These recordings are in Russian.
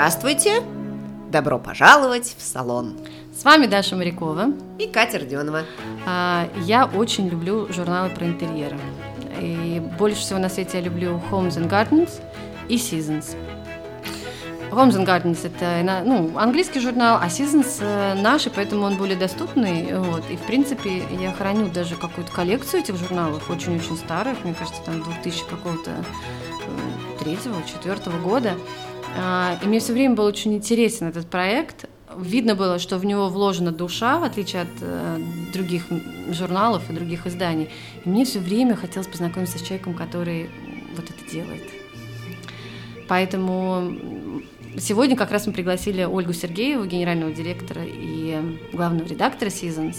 Здравствуйте! Добро пожаловать в салон! С вами Даша Морякова и Катя Родионова. А, я очень люблю журналы про интерьеры. И больше всего на свете я люблю Homes and Gardens и Seasons. Homes and Gardens это ну, английский журнал, а Seasons э, наш, и поэтому он более доступный. Вот. И в принципе я храню даже какую-то коллекцию этих журналов, очень-очень старых, мне кажется, там 2000 какого-то э, третьего, четвертого года. А, и мне все время был очень интересен этот проект. Видно было, что в него вложена душа, в отличие от э, других журналов и других изданий. И мне все время хотелось познакомиться с человеком, который вот это делает. Поэтому Сегодня как раз мы пригласили Ольгу Сергееву, генерального директора и главного редактора Seasons,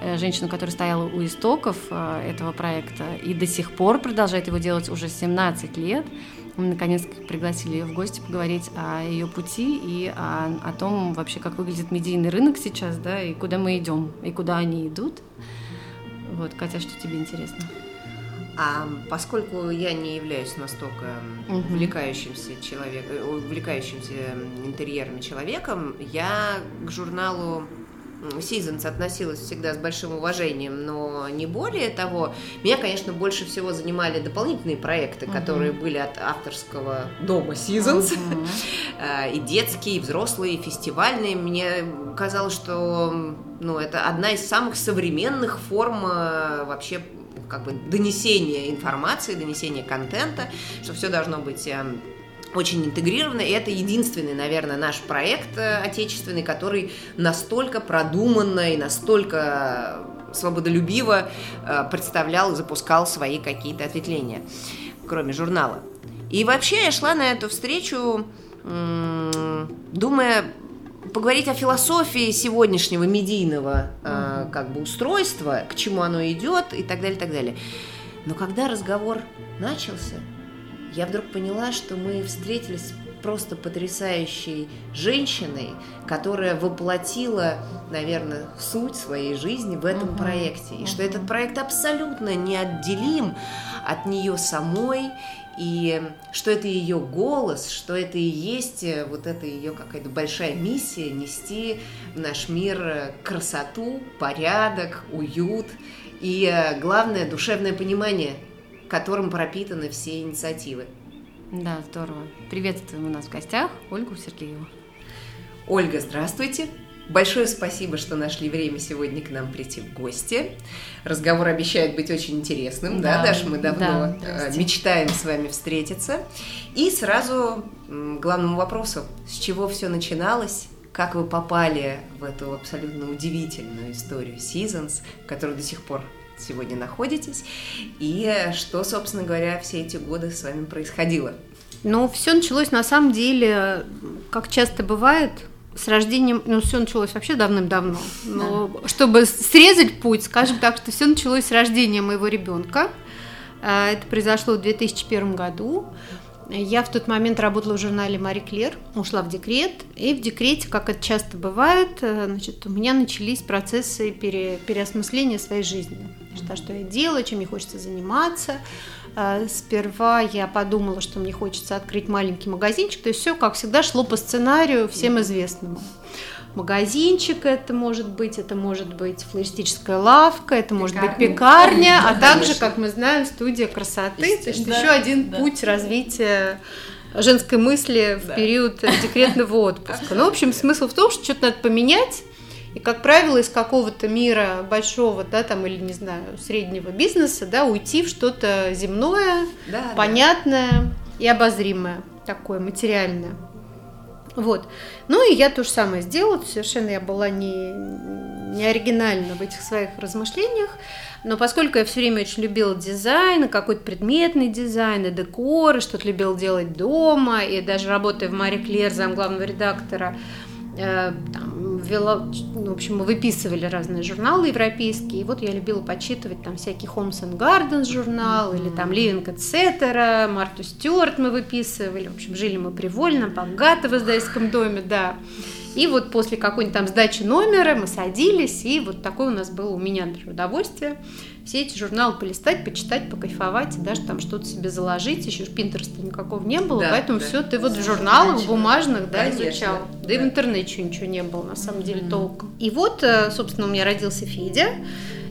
э, женщину, которая стояла у истоков э, этого проекта и до сих пор продолжает его делать уже 17 лет. Мы наконец пригласили ее в гости поговорить о ее пути и о, о том вообще, как выглядит медийный рынок сейчас, да, и куда мы идем, и куда они идут. Вот, Катя, что тебе интересно? А поскольку я не являюсь настолько увлекающимся человеком, увлекающимся интерьерами человеком, я к журналу Seasons относилась всегда с большим уважением, но не более того. Меня, конечно, больше всего занимали дополнительные проекты, которые uh были от авторского дома Seasons. uh И детские, и взрослые, и фестивальные. Мне казалось, что ну, это одна из самых современных форм э, вообще как бы донесения информации, донесения контента, что все должно быть эм, очень интегрировано, и это единственный, наверное, наш проект э, отечественный, который настолько продуманно и настолько свободолюбиво э, представлял и запускал свои какие-то ответвления, кроме журнала. И вообще я шла на эту встречу, думая поговорить о философии сегодняшнего медийного э, как бы устройства, к чему оно идет и так далее, и так далее. Но когда разговор начался, я вдруг поняла, что мы встретились просто потрясающей женщиной, которая воплотила, наверное, суть своей жизни в этом uh-huh. проекте. И uh-huh. что этот проект абсолютно неотделим от нее самой и что это ее голос, что это и есть э, вот это ее какая-то большая миссия нести в наш мир э, красоту, порядок, уют и, э, главное, душевное понимание, которым пропитаны все инициативы. Да, здорово. Приветствуем у нас в гостях Ольгу Сергееву. Ольга, здравствуйте. Большое спасибо, что нашли время сегодня к нам прийти в гости. Разговор обещает быть очень интересным, да, да Даша? Мы давно да, э, мечтаем с вами встретиться. И сразу к главному вопросу. С чего все начиналось? Как вы попали в эту абсолютно удивительную историю Seasons, в которой до сих пор сегодня находитесь? И что, собственно говоря, все эти годы с вами происходило? Ну, все началось на самом деле, как часто бывает, с рождением, ну, все началось вообще давным-давно. Но да. чтобы срезать путь, скажем так, что все началось с рождения моего ребенка. А, это произошло в 2001 году. Я в тот момент работала в журнале Мари Клер, ушла в декрет, и в декрете, как это часто бывает, э, значит, у меня начались процессы пере, переосмысления своей жизни. Что, что я делаю, чем мне хочется заниматься. Э, сперва я подумала, что мне хочется открыть маленький магазинчик, то есть все, как всегда, шло по сценарию всем известному магазинчик это может быть, это может быть флористическая лавка, это может быть пекарня, а также, как мы знаем, студия красоты. То есть еще один путь развития женской мысли в период декретного отпуска. Ну, в общем, смысл в том, что что-то надо поменять, и, как правило, из какого-то мира большого, да, там, или, не знаю, среднего бизнеса, да, уйти в что-то земное, да, понятное да. и обозримое, такое материальное. Вот. Ну и я то же самое сделала, совершенно я была не, не оригинальна в этих своих размышлениях, но поскольку я все время очень любила дизайн, какой-то предметный дизайн, и декор, и что-то любила делать дома, и даже работая в Мари Клер, зам главного редактора, там, вела, ну, в общем, мы выписывали разные журналы европейские, и вот я любила почитывать там всякие Homes and Gardens журнал, mm-hmm. или там Living Etc., Марту Стюарт мы выписывали, в общем, жили мы привольно, богато в издательском доме, да. И вот после какой-нибудь там сдачи номера мы садились, и вот такое у нас было у меня даже удовольствие. Все эти журналы полистать, почитать, покайфовать, и даже там что-то себе заложить. Еще Пинтерста никакого не было, Да, поэтому да. все ты вот в журналах, бумажных, да, Конечно, изучал. Да, и в да. интернете ничего не было, на самом деле, толком. И вот, э, собственно, у меня родился Федя.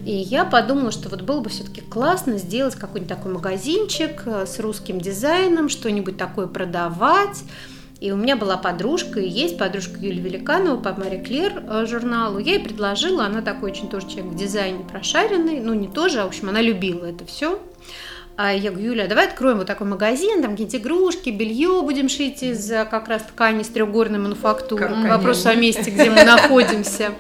И я подумала, что вот было бы все-таки классно сделать какой-нибудь такой магазинчик э, с русским дизайном, что-нибудь такое продавать. И у меня была подружка, и есть подружка Юлия Великанова по Мари Клер э, журналу. Я ей предложила, она такой очень тоже человек в дизайне прошаренный, ну не тоже, а в общем она любила это все. А я говорю, Юля, а давай откроем вот такой магазин, там какие-то игрушки, белье будем шить из э, как раз ткани с трехгорной мануфактуры. Как Вопрос о месте, где мы находимся.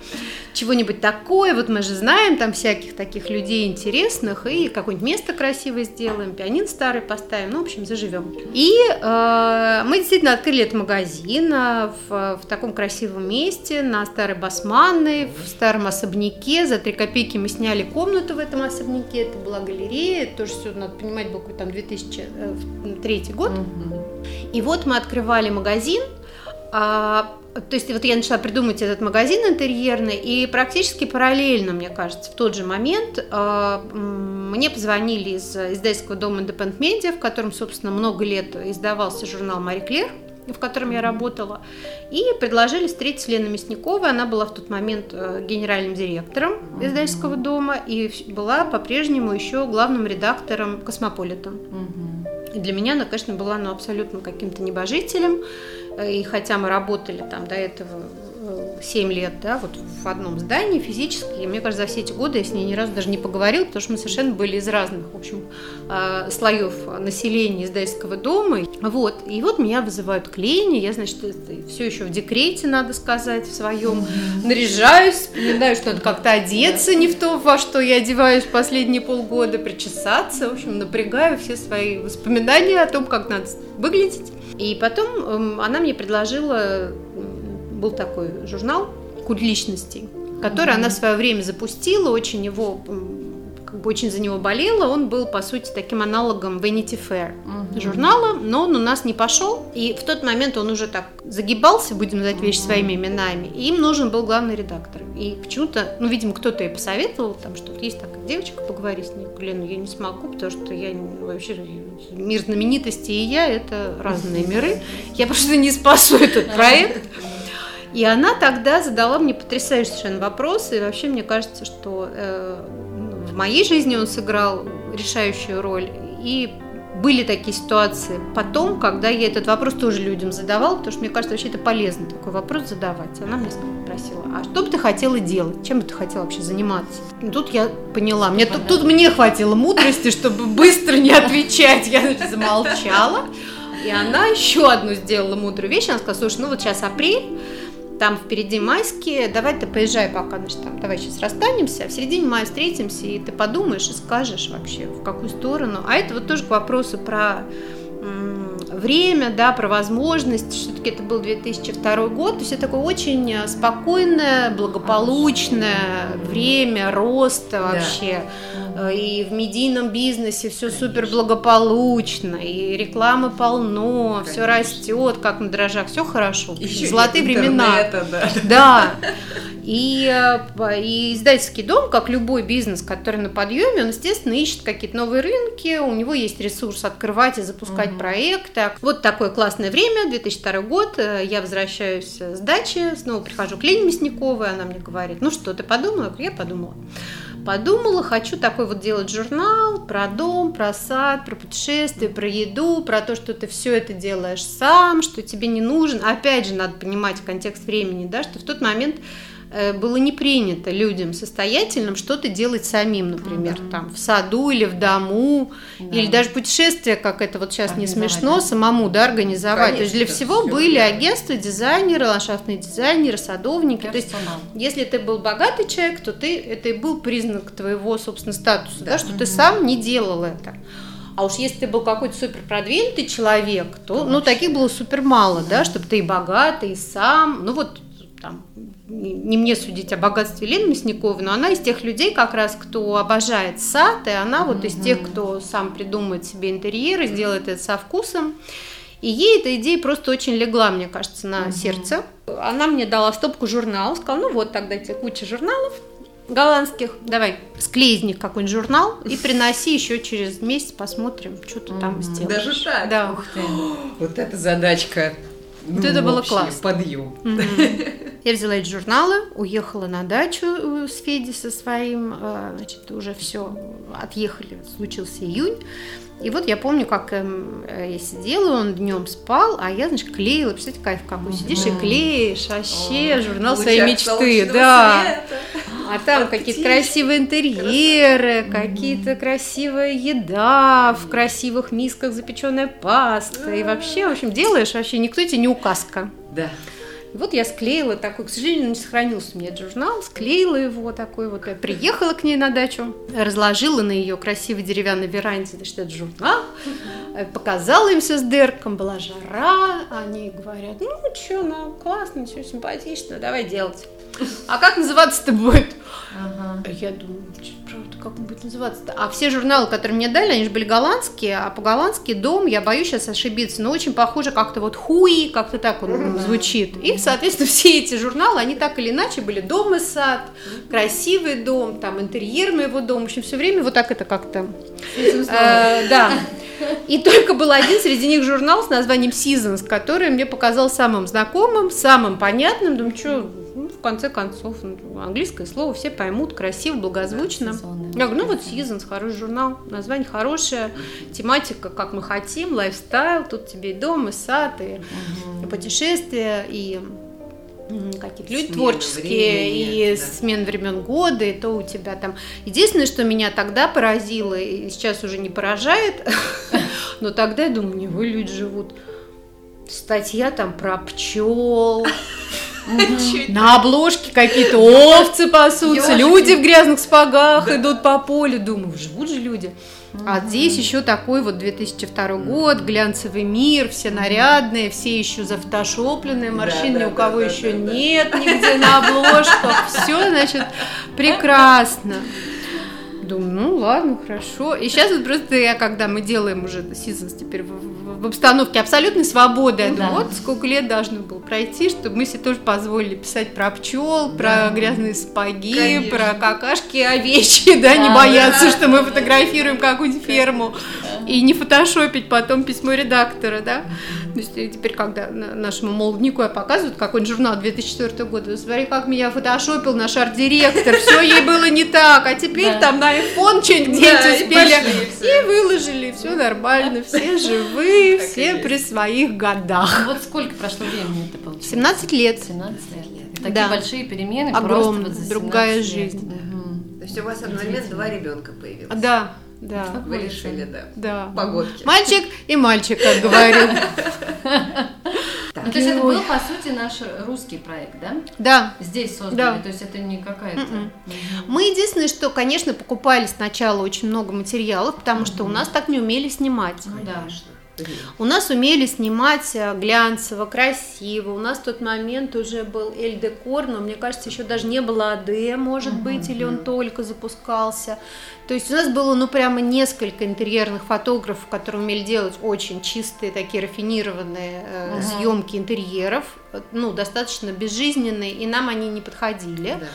Чего-нибудь такое, вот мы же знаем там всяких таких людей интересных, и какое-нибудь место красивое сделаем, пианин старый поставим, ну, в общем, заживем. И э, мы действительно открыли этот магазин э, в, в таком красивом месте, на Старой Басманной, в старом особняке. За три копейки мы сняли комнату в этом особняке, это была галерея, тоже все, надо понимать, был какой-то там 2003 год. И вот мы открывали магазин, а, то есть вот я начала придумывать этот магазин интерьерный, и практически параллельно, мне кажется, в тот же момент а, мне позвонили из издательского дома Independent Media, в котором, собственно, много лет издавался журнал Мари Клер, в котором я работала, и предложили встретиться с Леной Мясниковой. Она была в тот момент э, генеральным директором издательского дома и была по-прежнему еще главным редактором Космополита. И для меня она, конечно, была ну, абсолютно каким-то небожителем. Э, И хотя мы работали там до этого 7 лет, да, вот в одном здании физически, и мне кажется, за все эти годы я с ней ни разу даже не поговорила, потому что мы совершенно были из разных, в общем, э, слоев населения издательского дома. Вот. И вот меня вызывают к Лене, я, значит, все еще в декрете, надо сказать, в своем. Наряжаюсь, вспоминаю, что надо как-то одеться, не в то, во что я одеваюсь последние полгода, причесаться, в общем, напрягаю все свои воспоминания о том, как надо выглядеть. И потом эм, она мне предложила, был такой журнал «Культ личностей», который она в свое время запустила, очень его, как бы очень за него болела. Он был, по сути, таким аналогом Vanity Fair журнала, но он у нас не пошел. И в тот момент он уже так загибался, будем называть вещи своими именами, и им нужен был главный редактор. И почему-то, ну, видимо, кто-то ей посоветовал, там, что есть такая девочка, поговори с ней. Блин, ну, я не смогу, потому что я вообще мир знаменитостей и я это разные миры. Я просто не спасу этот проект. И она тогда задала мне потрясающий совершенно вопрос, и вообще мне кажется, что э, в моей жизни он сыграл решающую роль. И были такие ситуации потом, когда я этот вопрос тоже людям задавала, потому что мне кажется, вообще это полезно такой вопрос задавать. Она мне спросила, а что бы ты хотела делать? Чем бы ты хотела вообще заниматься? И тут я поняла, мне тут, тут мне хватило мудрости, чтобы быстро не отвечать. Я значит, замолчала. И она еще одну сделала мудрую вещь. Она сказала, слушай, ну вот сейчас апрель, там впереди майские, давай ты поезжай пока, значит, там, давай сейчас расстанемся, а в середине мая встретимся, и ты подумаешь и скажешь вообще, в какую сторону. А это вот тоже к вопросу про время, да, про возможность, все-таки это был 2002 год, то есть это такое очень э, спокойное, благополучное время роста вообще. Э, И в медийном бизнесе все супер благополучно, и рекламы полно, все растет, как на дрожжах, все хорошо. Ещё Золотые времена. да. Да. И, э, и издательский дом, как любой бизнес, который на подъеме, он, естественно, ищет какие-то новые рынки, у него есть ресурс открывать и запускать проекты. Вот такое классное время, 2002 год, э, я возвращаюсь с дачи, снова прихожу к Лене Мясниковой, она мне говорит, ну что, ты подумала? Я подумала. Подумала, хочу такой вот делать журнал про дом, про сад, про путешествия, про еду, про то, что ты все это делаешь сам, что тебе не нужен. Опять же, надо понимать контекст времени, да, что в тот момент было не принято людям состоятельным что-то делать самим, например, там в саду или в дому, или даже путешествия, как это вот сейчас не смешно, да. самому, да, организовать. То есть Конечно, для всего всё были было. агентства, дизайнеры, ландшафтные дизайнеры, садовники. То есть если ты был богатый человек, то ты это и был признак твоего, собственно, статуса, да, что ты сам не делал это. А уж если ты был какой-то супер продвинутый человек, то, ну, таких было супер мало, да, чтобы ты и богатый, и сам, ну, вот там, не не мне судить о богатстве Лены Мясниковой, но она из тех людей как раз, кто обожает сад, и она вот из тех, кто сам придумает себе интерьер и сделает это со вкусом. И ей эта идея просто очень легла, мне кажется, на сердце. Она мне дала стопку журналов, сказала, ну вот тогда тебе куча журналов, голландских. Давай, склей из них какой-нибудь журнал и приноси еще через месяц, посмотрим, что ты там сделаешь. Даже так? Да. Ух ты. Вот эта задачка. Вот это было классно. Подъем. Я взяла эти журналы, уехала на дачу э, с Феди со своим, э, значит, уже все, отъехали, случился июнь. И вот я помню, как эм, э, я сидела, он днем спал, а я, значит, клеила. Представляете, кайф какой, сидишь и клеишь вообще журнал своей мечты, да. А там какие-то красивые интерьеры, какие-то красивая еда, в красивых мисках запеченная паста. И вообще, в общем, делаешь вообще, никто тебе не указка. Да. И вот я склеила такой, к сожалению, не сохранился у меня этот журнал, склеила его такой вот, я приехала к ней на дачу, разложила на ее красивой деревянной веранде, значит, этот журнал, э, показала им все с Дерком, была жара, они говорят, ну, что, ну, классно, все симпатично, давай делать. А как называться-то будет? Ага. А Я думаю, «Чё, правда, как он будет называться-то? А все журналы, которые мне дали, они же были голландские, а по-голландски дом, я боюсь сейчас ошибиться, но очень похоже как-то вот хуи, как-то так он звучит. И, соответственно, все эти журналы, они так или иначе были дом и сад, красивый дом, там интерьер моего дома, в общем, все время вот так это как-то... Э, Да. И только был один среди них журнал с названием Seasons, который мне показался самым знакомым, самым понятным. Думаю, что, конце концов, ну, английское слово все поймут, красиво, благозвучно. Да. Я говорю, ну вот Seasons, хороший журнал, название хорошее, тематика, как мы хотим, лайфстайл, тут тебе и дом, и сад, и, и путешествия, и какие-то люди Смена творческие, времени, и да. смен времен года, и то у тебя там. Единственное, что меня тогда поразило, и сейчас уже не поражает, но тогда я думаю, не вы люди живут. Статья там про пчел, на обложке какие-то овцы пасутся, люди в грязных спагах идут по полю. Думаю, живут же люди. А здесь еще такой вот 2002 год, глянцевый мир, все нарядные, все еще зафотошопленные, морщин Да, ни да, у кого да, еще нет нигде на обложках. Все, значит, прекрасно. Думаю, ну ладно, хорошо. И сейчас вот просто я, когда мы делаем уже Seasons теперь в, в- обстановке абсолютной свободы, я Да. думаю, вот сколько лет должно было пройти, чтобы мы себе тоже позволили писать про пчел, про грязные спаги, Конечно. про какашки овечьи, да, не Да, бояться, да, что мы да, фотографируем какую-нибудь ферму. И не фотошопить потом письмо редактора, да. То есть и теперь, когда на- нашему молоднику я показывают какой-нибудь журнал 2004 года, смотри, как меня фотошопил наш арт-директор, все ей было не так, а теперь Да. там на iPhone что-нибудь Да, успели. И выложили, все нормально, все живые, Так и все при своих годах. Ну Вот сколько прошло времени это получилось? 17 лет. 17 лет. Такие Да. большие перемены просто вот другая 17 лет. жизнь. Мгм. То есть у вас одновременно два ребенка появилось. Да, да, Вы решили, да. да. Погодки. Мальчик и мальчик, как говорю. Ну, то есть это был, по сути, наш русский проект, да? Да, Здесь создали, Да. то есть это не какая-то... Мгм. Мгм. Мы единственное, что, конечно, покупали сначала очень много материалов, потому что у нас так не умели снимать. Ну да. Конечно. У нас умели снимать э, глянцево, красиво. У нас в тот момент уже был Эль Декор, но мне кажется, еще даже не было АД, может быть, или он только запускался. То есть у нас было, ну, прямо несколько интерьерных фотографов, которые умели делать очень чистые, такие рафинированные э, Ага. съемки интерьеров, э, ну, достаточно безжизненные, и нам они не подходили. Да.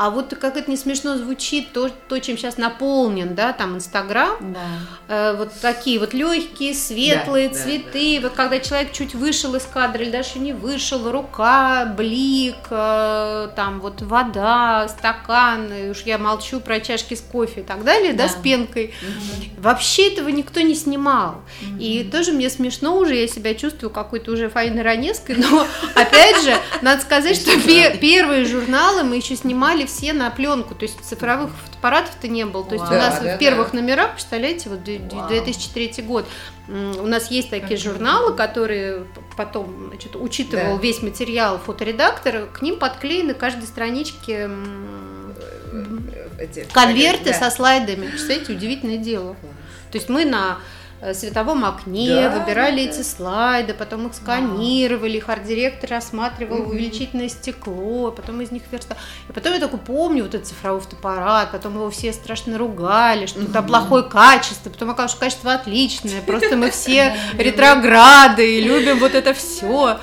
А вот как это не смешно звучит, то, то чем сейчас наполнен, да, там Инстаграм, Да. Э, вот такие вот легкие, светлые Да, да, цветы. Вот когда человек чуть вышел из кадра или даже не вышел, рука, блик, э, там вот вода, стакан, и уж я молчу про чашки с кофе и так далее, да, Да. с пенкой. Вообще этого никто не снимал. И тоже мне смешно уже, я себя чувствую какой-то уже Фаиной Раневской, но опять же, надо сказать, что пе- первые журналы мы еще снимали все на пленку, то есть цифровых фотоаппаратов-то не было. То есть у Вау. нас Да, да, в первых да. номерах, представляете, вот д- д- Вау. 2003 год, у нас есть такие журналы, которые потом значит, учитывал Да. весь материал фоторедактор, к ним подклеены каждой страничке м, Эти- конверты да. со слайдами. Представляете, удивительное дело. То есть мы на э, световом окне, Да, выбирали да. эти слайды, потом их сканировали, их арт-директор рассматривал увеличительное стекло, потом из них верста. И потом я такой помню вот этот цифровой фотоаппарат, потом его все страшно ругали, что там плохое качество, потом оказалось, что качество отличное, просто мы все ретрограды и любим вот это все.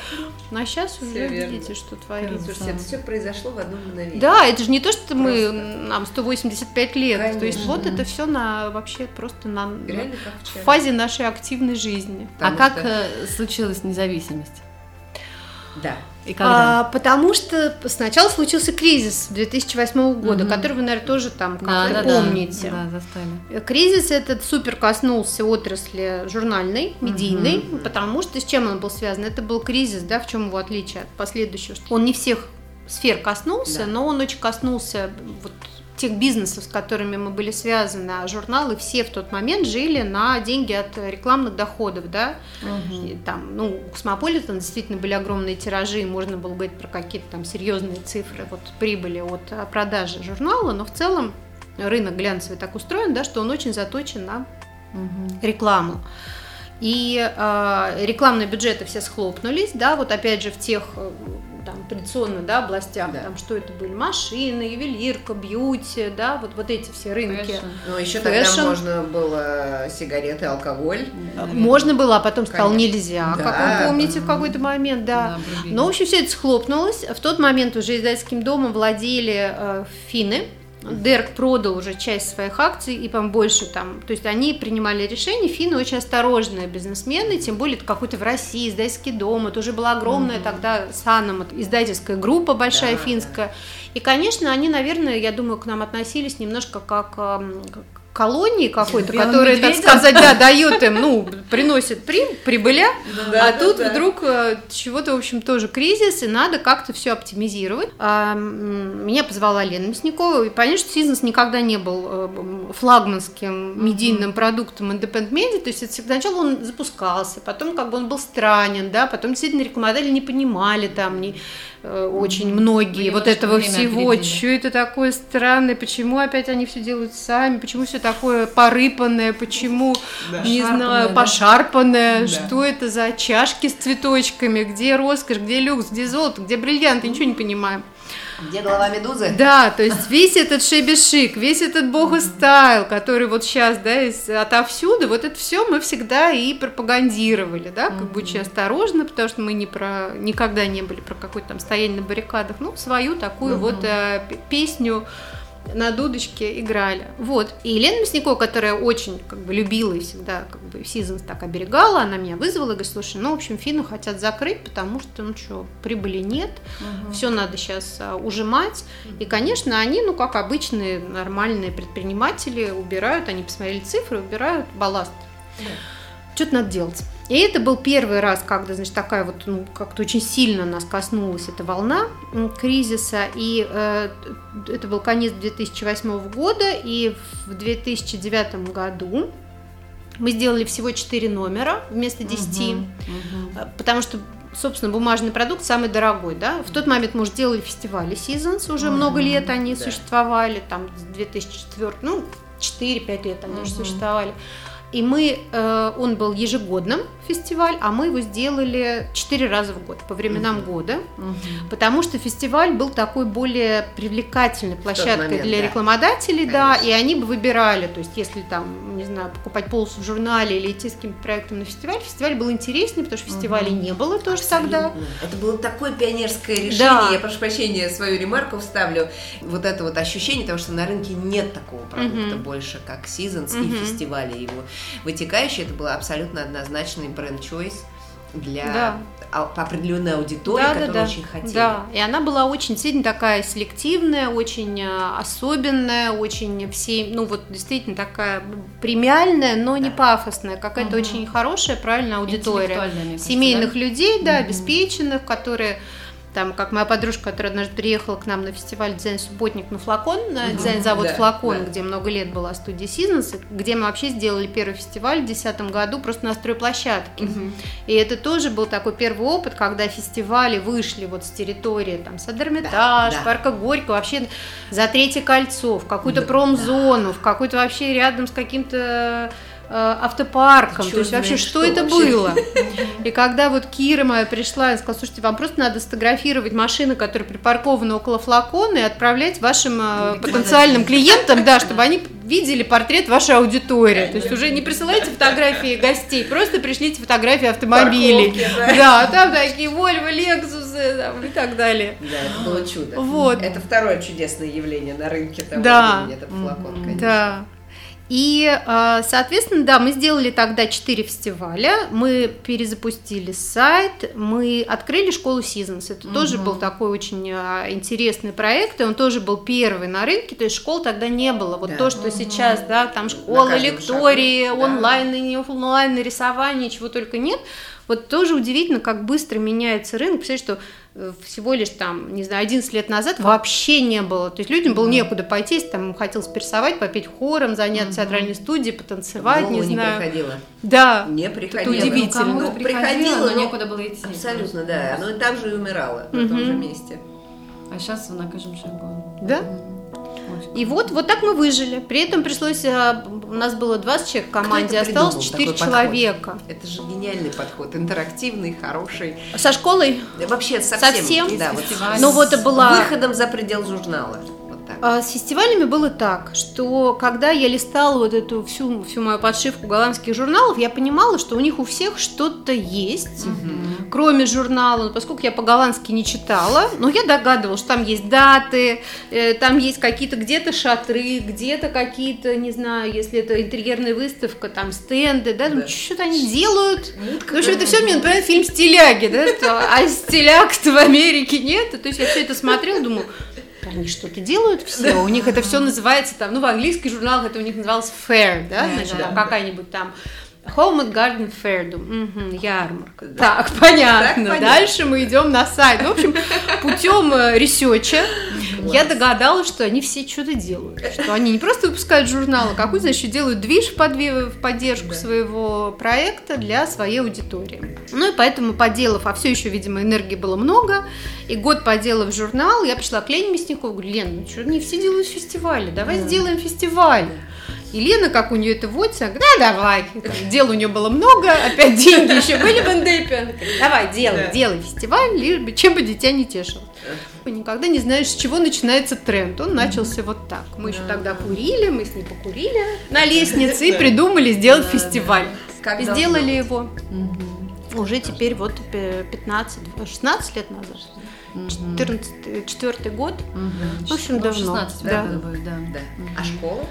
Ну а сейчас уже верно. видите, что творится. Слушайте, это все произошло в одно мгновение. Да, это же не то, что мы Просто. нам 185 лет. То есть Конечно. вот это все на вообще просто на, на- в фазе нашей активной жизни. А Потому как что- э, случилась независимость? Да. И когда? А, потому что сначала случился кризис 2008 года, который вы, наверное, тоже там как-то помните. Да, застали. Кризис этот супер коснулся отрасли журнальной, медийной, потому что с чем он был связан? Это был кризис, да, в чем его отличие от последующего? Он не всех сфер коснулся, Да. но он очень коснулся вот тех бизнесов, с которыми мы были связаны, а журналы все в тот момент жили на деньги от рекламных доходов, да, и там, ну, у Космополитен действительно были огромные тиражи, и можно было говорить про какие-то там серьезные цифры вот прибыли от а, продажи журнала, но в целом рынок глянцевый так устроен, да, что он очень заточен на рекламу. И э, рекламные бюджеты все схлопнулись, да, вот опять же в тех э, там традиционно, да, областях, Да. там что это были машины, ювелирка, beauty, да, вот вот эти все рынки. Fashion. Ну, еще Fashion. тогда можно было сигареты, алкоголь. Можно было, а потом стало нельзя, Да. как вы помните в какой-то момент, да. Да. Но, в общем, все это схлопнулось. В тот момент уже издательским домом владели э, финны. Дерк продал уже часть своих акций и, по больше там. То есть они принимали решения. Финны очень осторожные бизнесмены, тем более это какой-то в России издательский дом. Это уже была огромная тогда Sanoma издательская группа большая Да, финская. И, конечно, они, наверное, я думаю, к нам относились немножко как эм, колонии какой-то, которая, так медведем? сказать, да, дает им, ну, приносит при, прибыля, Да, а да, тут да. вдруг э, чего-то, в общем, тоже кризис, и надо как-то все оптимизировать. А, меня позвала Лена Мясникова, и понятно, что Сизнес никогда не был э, флагманским медийным продуктом Independent Media, то есть это сначала он запускался, потом как бы он был странен, да, потом действительно рекламодатели не понимали там не, очень многие. Вот этого всего, что это такое странное, почему опять они все делают сами, почему все такое порыпанное, почему, не Шарпанное, знаю, да? пошарпанное, Да. что это за чашки с цветочками, где роскошь, где люкс, где золото, где бриллианты, ничего не понимаем. Где голова медузы? Да, то есть весь этот шебешик, весь этот бога стайл, который вот сейчас, да, из, отовсюду, вот это все мы всегда и пропагандировали, да, как бы очень осторожно, потому что мы не про, никогда не были про какое-то там стояние на баррикадах, ну, свою такую вот э, песню на дудочке играли. Вот. И Елена Мясникова, которая очень как бы любила и всегда как бы Сизонс так оберегала, она меня вызвала и говорит, слушай, ну, в общем, Фину хотят закрыть, потому что, ну что, прибыли нет, все надо сейчас ужимать. И, конечно, они, ну, как обычные нормальные предприниматели, убирают, они посмотрели цифры, убирают балласт. Что-то надо делать. И это был первый раз, когда, значит, такая вот, ну, как-то очень сильно нас коснулась эта волна кризиса. И э, это был конец 2008 года, и в 2009 году мы сделали всего 4 номера вместо 10. Э, Потому что, собственно, бумажный продукт самый дорогой, да. В тот момент мы уже делали фестивали Seasons, уже много лет они да. существовали, там, с 2004, ну, 4-5 лет они уже Мгм. существовали. И мы, э, он был ежегодным фестиваль, а мы его сделали 4 раза в год, по временам года, потому что фестиваль был такой более привлекательной площадкой момент, для да. рекламодателей, да, Конечно. и они бы выбирали, то есть если там, не знаю, покупать полосу в журнале или идти с каким-то проектом на фестиваль, фестиваль был интереснее, потому что фестивалей не было тоже тогда. Абсолютно. Это было такое пионерское решение. Да. Я прошу прощения, свою ремарку вставлю. Вот это вот ощущение того, что на рынке нет такого продукта Мгм. больше, как Seasons Мгм. и фестивали его вытекающие. Это было абсолютно однозначный бренд-чойс для Да. определенной аудитории, Да, да, которую да. очень хотели. Да, и она была очень сильно такая селективная, очень э, особенная, очень все, ну вот действительно такая премиальная, но не Да. пафосная, какая-то Мгм. очень хорошая, правильная аудитория. Мне кажется, Семейных да? людей, да, Мгм. обеспеченных, которые там, как моя подружка, которая однажды приехала к нам на фестиваль дизайн субботник на флакон, на дизайн-завод Да, флакон, да. где много лет была студия Seasons, где мы вообще сделали первый фестиваль в 2010 году просто на стройплощадке. Мгм. И это тоже был такой первый опыт, когда фестивали вышли вот с территории там Садармитаж, Да, да. парка Горького, вообще за третье кольцо, в какую-то Да, промзону, в какой-то вообще рядом с каким-то автопарком. Черт То есть вообще, что, что это вообще. было? И когда вот Кира моя пришла и сказала, слушайте, вам просто надо сфотографировать машины, которые припаркованы около флакона, и отправлять вашим э, потенциальным клиентам, да, чтобы они видели портрет вашей аудитории. То есть уже не присылайте фотографии гостей, просто пришлите фотографии автомобилей. Парковки, Да, там такие Volvo, Lexus там, и так далее. Да, это было чудо. Вот. Это второе чудесное явление на рынке того Да. времени, этот флакон, конечно. Да. И, э, соответственно, да, мы сделали тогда 4 фестиваля, мы перезапустили сайт, мы открыли школу Seasons. Это тоже был такой очень э, интересный проект, и он тоже был первый на рынке, то есть школ тогда не было. Вот Да. то, что сейчас, да, там школа, лектории, шагу, да. онлайн и не онлайн, рисование, чего только нет. Вот тоже удивительно, как быстро меняется рынок. Представляешь, что всего лишь там, не знаю, 11 лет назад вообще не было. То есть людям было некуда пойти, если там им хотелось порисовать, попеть хором, заняться в театральной студии, В потанцевать, голову не не знаю. приходило. Да. Не приходило. удивительно. Ну, Ну, приходило, приходило, но некуда было идти. Абсолютно, да. Оно и там же и умирало, на том же месте. А сейчас на каждом шагу. Да? И вот, вот так мы выжили. При этом пришлось, э, у нас было 20 человек в команде, осталось придумал 4 такой подход? человека. Это же гениальный подход, интерактивный, хороший. Со школой Вообще совсем. Совсем? Да, вот Фестиваль. Ну вот была- выходом за предел журнала. Так. С фестивалями было так, что когда я листала вот эту всю, всю мою подшивку голландских журналов, я понимала, что у них у всех что-то есть, кроме журнала, но поскольку я по-голландски не читала, но я догадывалась, что там есть даты, э, там есть какие-то где-то шатры, где-то какие-то, не знаю, если это интерьерная выставка, там стенды, да, Да. что-то они делают. В общем, это все мне напоминает фильм «Стиляги», да, что, а стиляг-то в Америке нет. То есть я все это смотрела, думаю, они что-то делают все, у них это все называется там, ну, в английских журналах это у них называлось fair, да, значит, да. какая-нибудь там Home and Garden Fair, мгм, ярмарка. Так, понятно. понятно. Дальше мы идем на сайт. В общем, путем ресеча я догадалась, что они все что-то делают. Что они не просто выпускают журналы, а какой-то еще делают движ в подве- в поддержку своего проекта для своей аудитории. Ну и поэтому поделав, а все еще, видимо, энергии было много, и год поделав журнал, я пришла к Лене Мясниковой, говорю, Лен, ну что, не все делают фестивали, давай сделаем фестиваль. И Лена, как у нее это водится, говорит, да, давай. Там Дел у нее было много, опять деньги еще были в Эндепе. Давай, делай, Да. делай фестиваль, лишь бы чем бы дитя не тешилось. Вы никогда не знаешь, с чего начинается тренд. Он начался вот так. Мы еще тогда курили, мы с ней покурили на лестнице и придумали сделать фестиваль. Как сделали его уже теперь вот пе- 15, 16 лет назад. 14, четвертый год. В общем, Ну, давно. 16 Да. да. Да. А школа?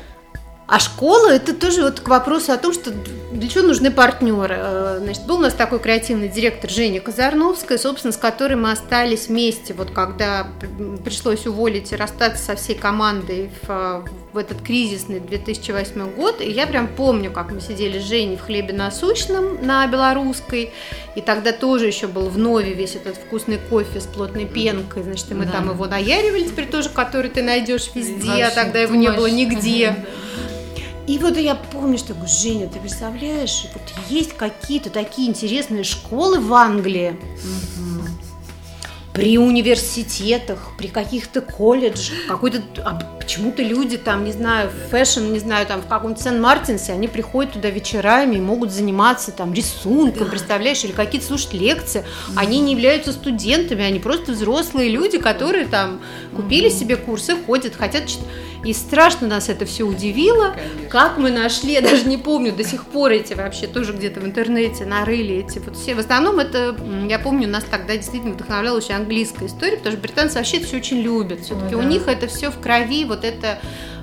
А школа это тоже вот к вопросу о том, что для чего нужны партнеры. Э, Значит, был у нас такой креативный директор Женя Казарновская, собственно, с которой мы остались вместе, вот когда пришлось уволить и расстаться со всей командой в, в этот кризисный 2008 год. И я прям помню, как мы сидели с Женей в хлебе насущном на Белорусской, и тогда тоже еще был внове весь этот вкусный кофе с плотной пенкой, значит, и мы Да. там его наяривали теперь тоже, который ты найдешь везде, а Вообще, тогда его не было нигде. И вот я помню, что я говорю, Женя, ты представляешь, вот есть какие-то такие интересные школы в Англии, при университетах, при каких-то колледжах, какой-то, а почему-то люди там, не знаю, в fashion, не знаю, там в каком-то Сент-Мартинсе, они приходят туда вечерами и могут заниматься там рисунком, представляешь, или какие-то слушать лекции. Они не являются студентами, они просто взрослые люди, которые там купили себе курсы, ходят, хотят читать. И страшно нас это все удивило. Конечно. Как мы нашли, я даже не помню, до сих пор эти вообще тоже где-то в интернете нарыли эти вот все. В основном это, я помню, нас тогда действительно вдохновляла очень английская история, потому что британцы вообще это все очень любят. Все-таки Ой, у да. них это все в крови, вот это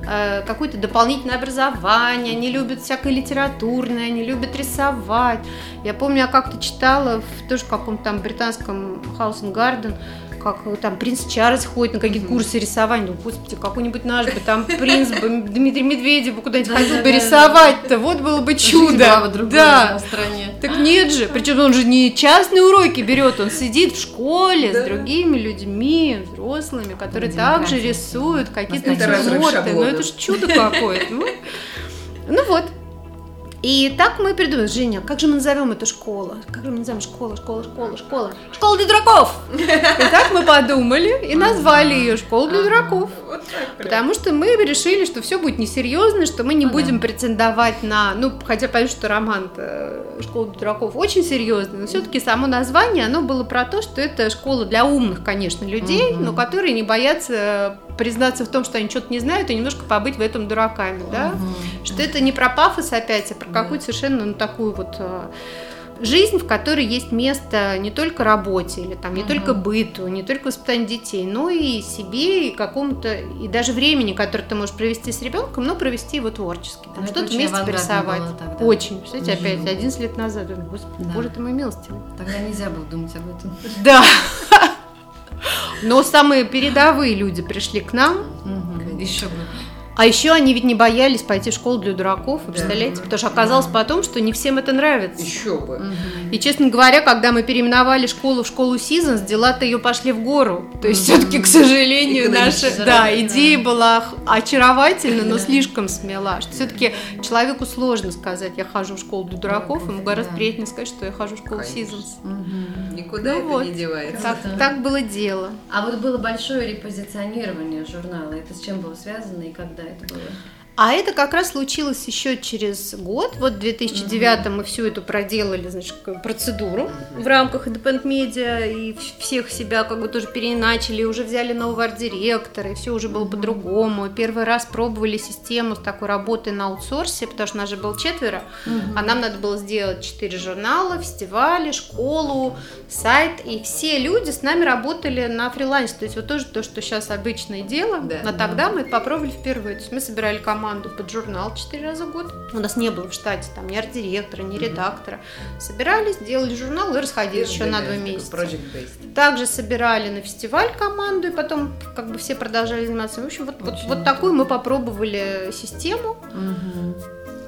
э, какое-то дополнительное образование, они любят всякое литературное, они любят рисовать. Я помню, я как-то читала в тоже каком-то там британском House and Garden, как э, там принц Чарльз ходит на какие-то курсы рисования. Ну, господи, какой-нибудь наш бы там принц бы Дмитрий Медведев бы куда-нибудь ходил бы рисовать-то, вот было бы чудо. Да. стране. Так нет же, причем он же не частные уроки берет, он сидит в школе с другими людьми, взрослыми, которые также рисуют какие-то натюрморты. Ну это же чудо какое-то. Ну, ну вот. И так мы придумали, Женя, как же мы назовем эту школу? Как же мы назовем школа, школа, школа, школа? Школа для дураков! И так мы подумали и назвали ее школа для дураков. Потому что мы решили, что все будет несерьезно, что мы не Ну будем претендовать на... Ну, хотя понятно, что роман «Школа дураков» очень серьезный, но все-таки само название, оно было про то, что это школа для умных, конечно, людей, но которые не боятся признаться в том, что они что-то не знают, и немножко побыть в этом дураками, да? Что это не про пафос опять, а про какую-то совершенно ну, такую вот э, жизнь, в которой есть место не только работе, или там не Мгм. только быту, не только воспитанию детей, но и себе, и какому-то, и даже времени, которое ты можешь провести с ребенком, но провести его творчески. Там Ну, что-то вместе порисовать. Очень. Мгм. опять 11 лет назад. Господи, Да. боже ты мой милостивый. Тогда нельзя было думать об этом. Да. Но самые передовые люди пришли к нам, Еще бы. А еще они ведь не боялись пойти в школу для дураков, вы представляете? Потому что оказалось потом, что не всем это нравится. Еще бы. И, честно говоря, когда мы переименовали школу в школу Seasons, дела-то ее пошли в гору. То есть, все-таки, к сожалению, наша да, идея была очаровательна, но Да. слишком смела. Что все-таки человеку сложно сказать, я хожу в школу для дураков, ему гораздо Да. приятнее сказать, что я хожу в школу Конечно. Seasons. Никуда Ну это вот. не девается. Так, Да. так было дело. А вот было большое репозиционирование журнала. Это с чем было связано и когда это было? А это как раз случилось еще через год. Вот в 2009 мы всю эту проделали, значит, процедуру в рамках Independent Media и всех себя как бы тоже переначали, уже взяли нового арт-директора, и все уже было по-другому. Первый раз пробовали систему с такой работой на аутсорсе, потому что нас же было четверо, а нам надо было сделать четыре журнала, фестивали, школу, сайт, и все люди с нами работали на фрилансе. То есть вот тоже то, что сейчас обычное дело, Да. но тогда мы попробовали впервые. То есть мы собирали команду под журнал четыре раза в год. У нас не было в штате там ни арт-директора, ни редактора. Собирались, делали журнал и расходились еще на два месяца. Также собирали на фестиваль команду, и потом как бы все продолжали заниматься. В общем, вот, вот, вот такую мы попробовали систему.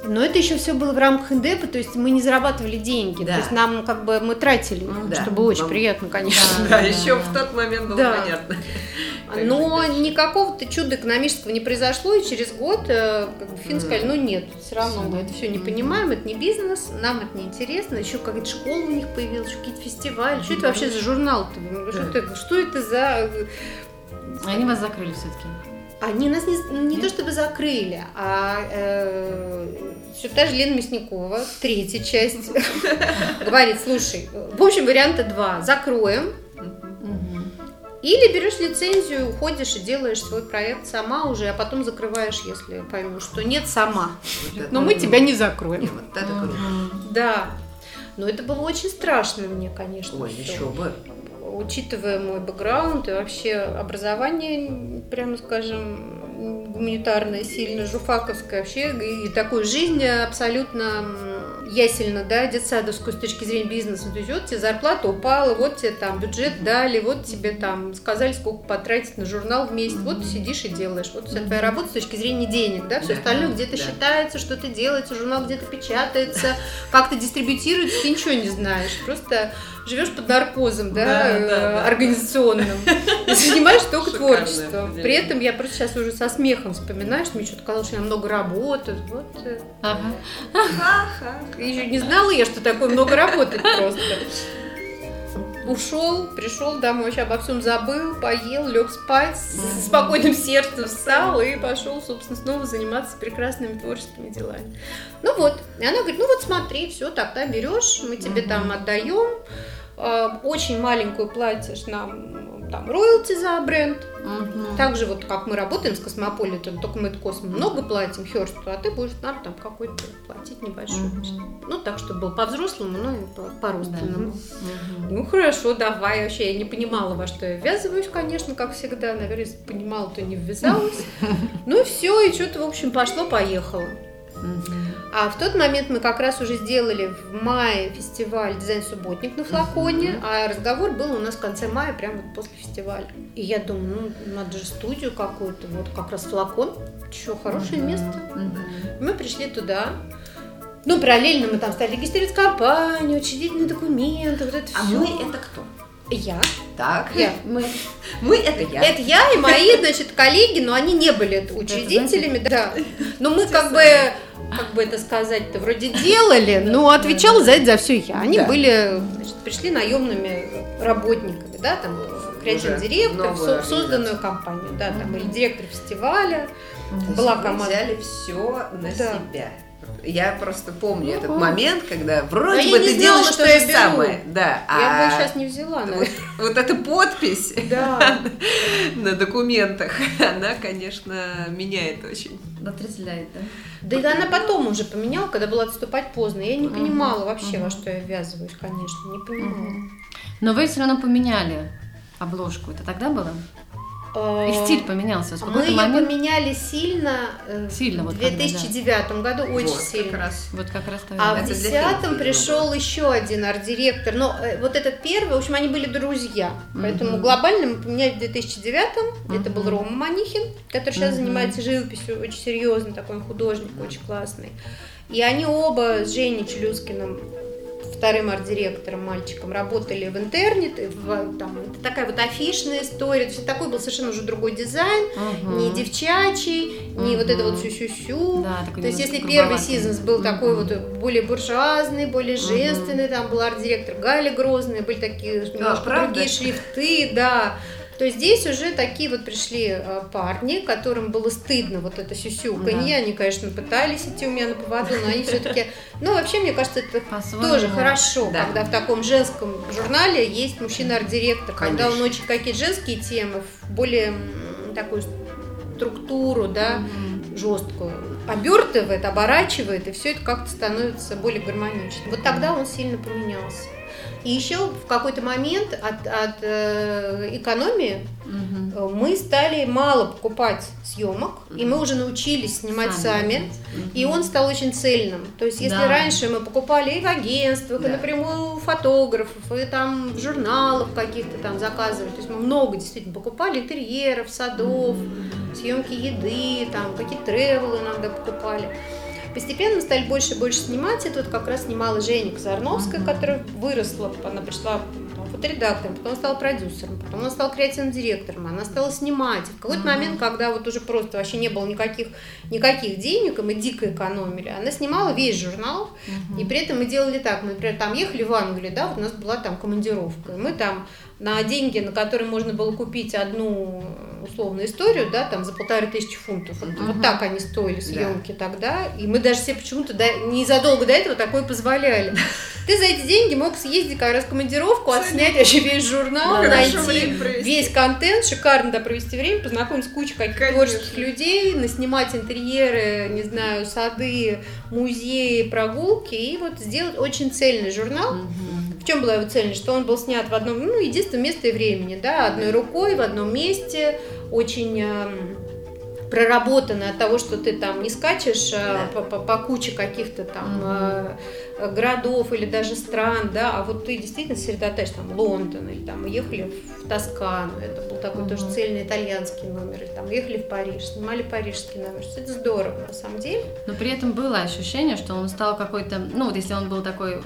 Но это еще все было в рамках индепа, то есть мы не зарабатывали деньги. Да. То есть нам как бы мы тратили, Ну да. что было очень Вам- приятно, конечно. Да, еще в тот момент было Да. понятно. Но никакого-то чуда экономического не произошло, и через год э, как бы, финны сказали, ну нет, все равно мы это все не понимаем, это не бизнес, нам это не интересно, еще какая-то школа у них появилась, еще какие-то фестивали, что это вообще за журнал-то? Что это, что это за... Они вас закрыли все-таки. Они нас не, не то чтобы закрыли, а все та же Лена Мясникова, третья часть, говорит, слушай, в общем, варианта два, закроем, или берешь лицензию, уходишь и делаешь свой проект сама уже, а потом закрываешь, если поймешь, что нет, сама. Вот Но мы тебя не закроем. Не, Вот это круто. Да. Но это было очень страшно мне, конечно. Ой, еще бы. Учитывая мой бэкграунд и вообще образование, прямо скажем, гуманитарное, сильно жуфаковское вообще, и такую жизнь абсолютно ясельно, да, детсадовскую с точки зрения бизнеса. То есть вот тебе зарплата упала, вот тебе там бюджет дали, вот тебе там сказали, сколько потратить на журнал в месяц, вот ты сидишь и делаешь. Вот вся твоя работа с точки зрения денег, да, все Да, остальное где-то да. считается, что-то делается, журнал где-то печатается, как-то дистрибутируется, ты ничего не знаешь. Просто живешь под наркозом, да, Да, э, да, организационным. И занимаешься только Шикарное творчеством. определение. При этом я просто сейчас уже со смехом вспоминаю, что мне что-то казалось, что я много работаю. Вот. э, Ага. Еще не знала я, что такое много работать просто. Ушел, пришел домой, вообще обо всем забыл, поел, лег спать, с спокойным сердцем встал и пошел, собственно, снова заниматься прекрасными творческими делами. Ну вот, и она говорит, ну вот смотри, все, тогда берешь, мы тебе там отдаем, очень маленькую платишь нам там роялти за бренд, Мгм. так же вот как мы работаем с Космополитом, только мы Космо много платим Херсту, а ты будешь нам там какой-то платить небольшой. Мгм. Ну, так, чтобы было по-взрослому, ну и по- по-родственному. Мгм. Ну, хорошо, давай. Вообще, я не понимала, во что я ввязываюсь, конечно, как всегда. Наверное, если понимала, то не ввязалась. Ну и все, и что-то, в общем, пошло-поехало. А в тот момент мы как раз уже сделали в мае фестиваль «Дизайн-субботник» на флаконе, а разговор был у нас в конце мая, прямо вот после фестиваля. И я думаю, ну, надо же студию какую-то, вот как раз флакон, что, хорошее место. Мы пришли туда. Ну, параллельно мы там стали регистрировать компанию, учредительные документы, вот это А все. мы это кто? Я. Так, Я. Мы. мы это я. Это я и мои, значит, коллеги, но они не были учредителями, да. Но мы как бы, как бы это сказать-то, вроде делали, но отвечала за это за все я. Они были, значит, пришли наемными работниками, да, там креативный директор в, созданную компанию, да, там или директор фестиваля, была команда. взяли все на себя. Я просто помню этот Мгм. момент, когда вроде я бы ты знала, делаешь что то же беру. самое. Да, Я а бы сейчас не взяла, но вот, вот эта подпись да. на документах, она, конечно, меняет очень. Отрезвляет, да? Да и она потом уже поменяла, когда было отступать поздно. Я не понимала вообще, во что я ввязываюсь, конечно, не понимала. Но вы все равно поменяли обложку. Это тогда было? И стиль поменялся. Мы ее момент... поменяли сильно, э, Сильно вот в когда, да. 2009 году, очень Вот, сильно. Как раз. Вот как раз тогда. А в для десятом фильма пришел было. еще один арт-директор. Но э, вот этот первый, в общем, они были друзья. Поэтому Мгм. глобально мы поменяли в 2009. Это был. Рома Манихин, который сейчас Мгм. занимается живописью, очень серьезно, такой художник, очень классный. И они оба с Женей Челюскиным вторым арт-директором, мальчиком, работали в интернете, в, там, это такая вот афишная история, то есть такой был совершенно уже другой дизайн, Мгм. не девчачий, не вот это вот сю-сю-сю. Да, То есть, если первый сезон был Мгм. такой вот более буржуазный, более женственный, там был арт-директор Галя Грозная, были такие немножко правда? другие шрифты, да. То здесь уже такие вот пришли э, парни, которым было стыдно вот это сюсюканье. Да. Они, конечно, пытались идти у меня на поводу, но они все-таки... Ну, вообще, мне кажется, это тоже хорошо, Да. когда в таком женском журнале есть мужчина-арт-директор, когда он очень какие-то женские темы, в более такую структуру, да, Мгм. жесткую, обертывает, оборачивает, и все это как-то становится более гармоничным. Вот тогда он сильно поменялся. И еще в какой-то момент от, от э, экономии э, мы стали мало покупать съемок, и мы уже научились снимать сами. Мгм. И он стал очень цельным. То есть, если Да. раньше мы покупали и в агентствах, и Да. напрямую у фотографов, и там в журналах каких-то там заказывали. То есть мы много действительно покупали интерьеров, садов, съемки еды, там какие-то тревелы иногда покупали. Постепенно стали больше и больше снимать. Это вот как раз снимала Женя Казарновская, которая выросла. Она пришла фоторедактором, потом стала продюсером, потом она стала креативным директором, она стала снимать. И в какой-то Мгм. момент, когда вот уже просто вообще не было никаких, никаких денег, и мы дико экономили, она снимала весь журнал, Мгм. и при этом мы делали так, мы, например, там ехали в Англию, да, вот у нас была там командировка, и мы там на деньги, на которые можно было купить одну условную историю, да, там за полторы тысячи фунтов, вот, вот Мгм. так они стоили съемки тогда, и мы даже себе почему-то до- незадолго до этого такое позволяли. Ты за эти деньги мог съездить как раз в командировку, отснять вообще весь журнал, Да, найти весь контент, шикарно да, провести время, познакомиться с кучей каких-то творческих людей, наснимать интерьеры, не знаю, сады, музеи, прогулки, и вот сделать очень цельный журнал. Мгм. В чем была его цельность? Что он был снят в одном, ну, единственном месте и времени, да, одной рукой, в одном месте, очень эм, проработанный от того, что ты там не скачешь э, Да. по, по- по куче каких-то там Мгм. Э, городов или даже стран, да, а вот ты действительно сосредотачиваешь там Лондон, или там ехали в Тоскану, это был такой Мгм. тоже цельный итальянский номер, или там ехали в Париж, снимали парижский номер, это здорово на самом деле. Но при этом было ощущение, что он стал какой-то, ну вот если он был такой э,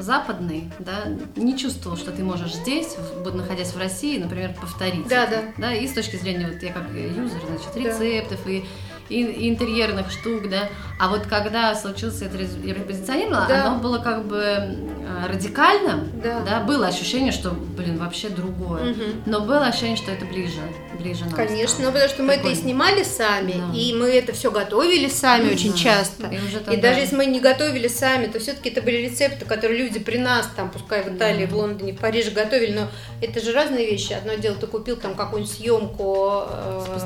западный, да, не чувствовал, что ты можешь здесь, находясь в России, например, повторить. Да, это. да. Да, и с точки зрения, вот я как юзер, значит, Да. рецептов и, и- и интерьерных штук, да. А вот когда случился это репозиционирование, Да. оно было как бы э, радикально, Да. да, было ощущение, что, блин, вообще другое. Мгм. Но было ощущение, что это ближе, ближе нам Конечно, стало. ну потому что мы это и снимали сами, Да. и мы это все готовили сами очень Да. часто. И, уже И тогда- даже если мы не готовили сами, то все-таки это были рецепты, которые люди при нас, там, пускай в Италии, в Лондоне, в Париже готовили, но это же разные вещи. Одно дело, ты купил там какую-нибудь съемку э,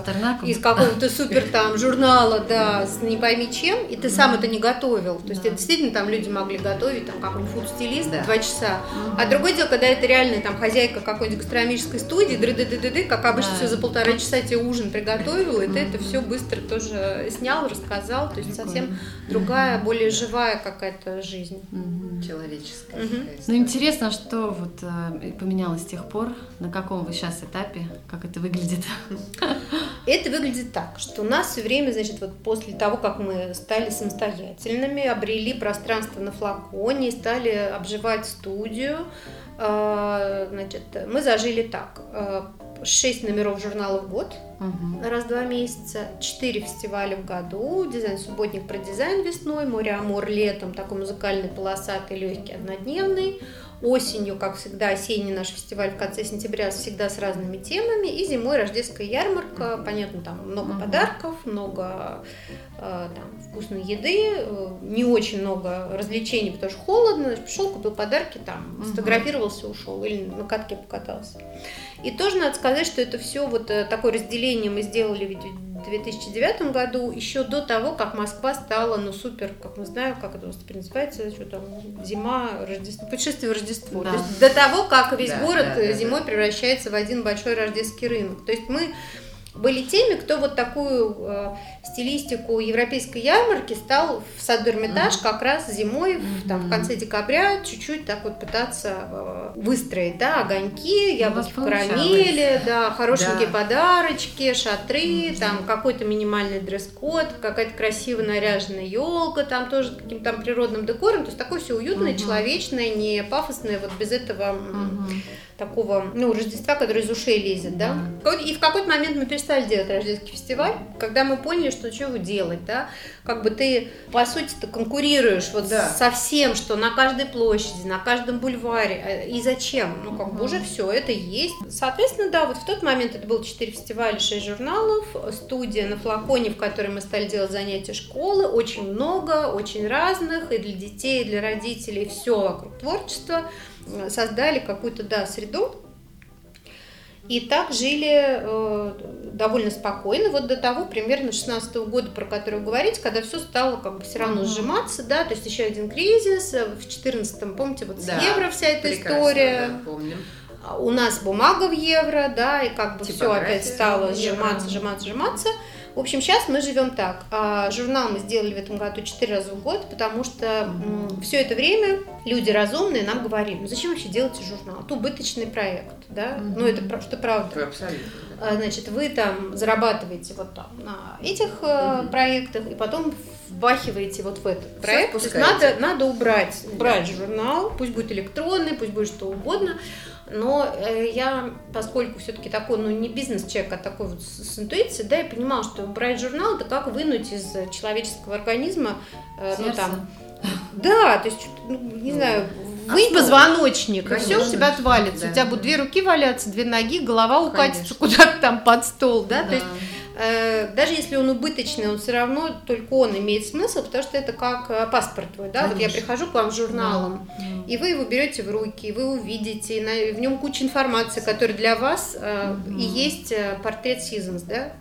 из какого-то супер там журнала, да, с не пойми чем, и ты сам это не готовил. То есть Да. это действительно там люди могли готовить, там какой-нибудь фуд-стилист Да. два часа. А другое дело, когда это реальная там хозяйка какой-нибудь гастрономической студии, дры ды ды ды как обычно Да. все полтора часа тебе ужин приготовил, и ты это все быстро тоже снял, рассказал, то есть совсем другая, более живая какая-то жизнь. Человеческая. Ну, интересно, что вот э, поменялось с тех пор, на каком вы сейчас этапе, как это выглядит. Это выглядит так, что у нас все время, значит, вот после того, как мы стали самостоятельными, обрели пространство на флаконе, стали обживать студию, э, значит, мы зажили так. Э, Шесть номеров журнала в год, Мгм. раз в два месяца, четыре фестиваля в году, дизайн-субботник про дизайн весной, море Амур летом, такой музыкальный, полосатый, легкий, однодневный, осенью, как всегда, осенний наш фестиваль в конце сентября всегда с разными темами, и зимой рождественская ярмарка, понятно, там много uh-huh. подарков, много э, там, вкусной еды, э, не очень много развлечений, потому что холодно, пришел, купил подарки, там, uh-huh. сфотографировался, ушел, или на катке покатался. И тоже надо сказать, что это все вот э, такое разделение мы сделали в 2009 году, еще до того, как Москва стала, ну, супер, как мы знаем, как это у нас теперь называется, что там, зима, Рождество, путешествие в Рождество. Да. То есть до того, как весь да, город да, да, зимой да. превращается в один большой рождественский рынок. То есть мы были теми, кто вот такую э, стилистику европейской ярмарки стал в саду Эрмитаж mm-hmm. как раз зимой, mm-hmm. там, в конце декабря, чуть-чуть так вот пытаться э, выстроить, да, огоньки, яблоки в карамели, да, хорошенькие да. подарочки, шатры, mm-hmm. там какой-то минимальный дресс-код, какая-то красиво наряженная елка, там тоже каким-то там природным декором, то есть такое все уютное, mm-hmm. человечное, не пафосное, вот без этого mm-hmm. Такого, ну, Рождества, которое из ушей лезет, да. И в какой-то момент мы перестали делать рождественский фестиваль, когда мы поняли, что что делать, да, как бы ты, по сути, ты конкурируешь вот да. со всем, что на каждой площади, на каждом бульваре, э, и зачем, ну, как бы уже все это есть. Соответственно, да, вот в тот момент это было 4 фестиваля, 6 журналов, студия на флаконе, в которой мы стали делать занятия школы, очень много, очень разных, и для детей, и для родителей, все вокруг творчества, создали какую-то, да, среду, и так жили э, довольно спокойно, вот до того, примерно 16 -го года, про который вы говорите, когда все стало как бы все равно uh-huh. сжиматься, да, то есть еще один кризис, э, в 14-м, помните, вот с да, евро вся эта история. Да, помним. А у нас бумага в евро, да, и как бы все опять стало сжиматься, сжиматься, сжиматься. В общем, сейчас мы живем так. А, журнал мы сделали в этом году 4 раза в год, потому что все это время люди разумные нам говорили, ну зачем вообще делать журнал? Это убыточный проект, да? Mm-hmm. Ну это что правда. Абсолютно. А, значит, вы там зарабатываете вот там на этих mm-hmm. проектах, и потом вбахиваете вот в этот проект. То есть надо, надо убрать, убрать да. журнал, пусть будет электронный, пусть будет что угодно. Но э, я, поскольку все-таки такой, ну не бизнес-человек, а такой вот с, с интуицией, да, я понимала, что брать журнал это как вынуть из человеческого организма, э, ну там, да, то есть, ну, не знаю, вынь позвоночник, и все у тебя отвалится. Да. У тебя будут две руки валяться, две ноги, голова укатится куда-то там под стол, да, да. то есть даже если он убыточный, он все равно только он имеет смысл, потому что это как э, паспорт твой, да, Конечно. вот я прихожу к вам с журналом, да. и вы его берете в руки, вы увидите, в нем куча информации, которая для вас, mm-hmm. и есть портрет Seasons, да,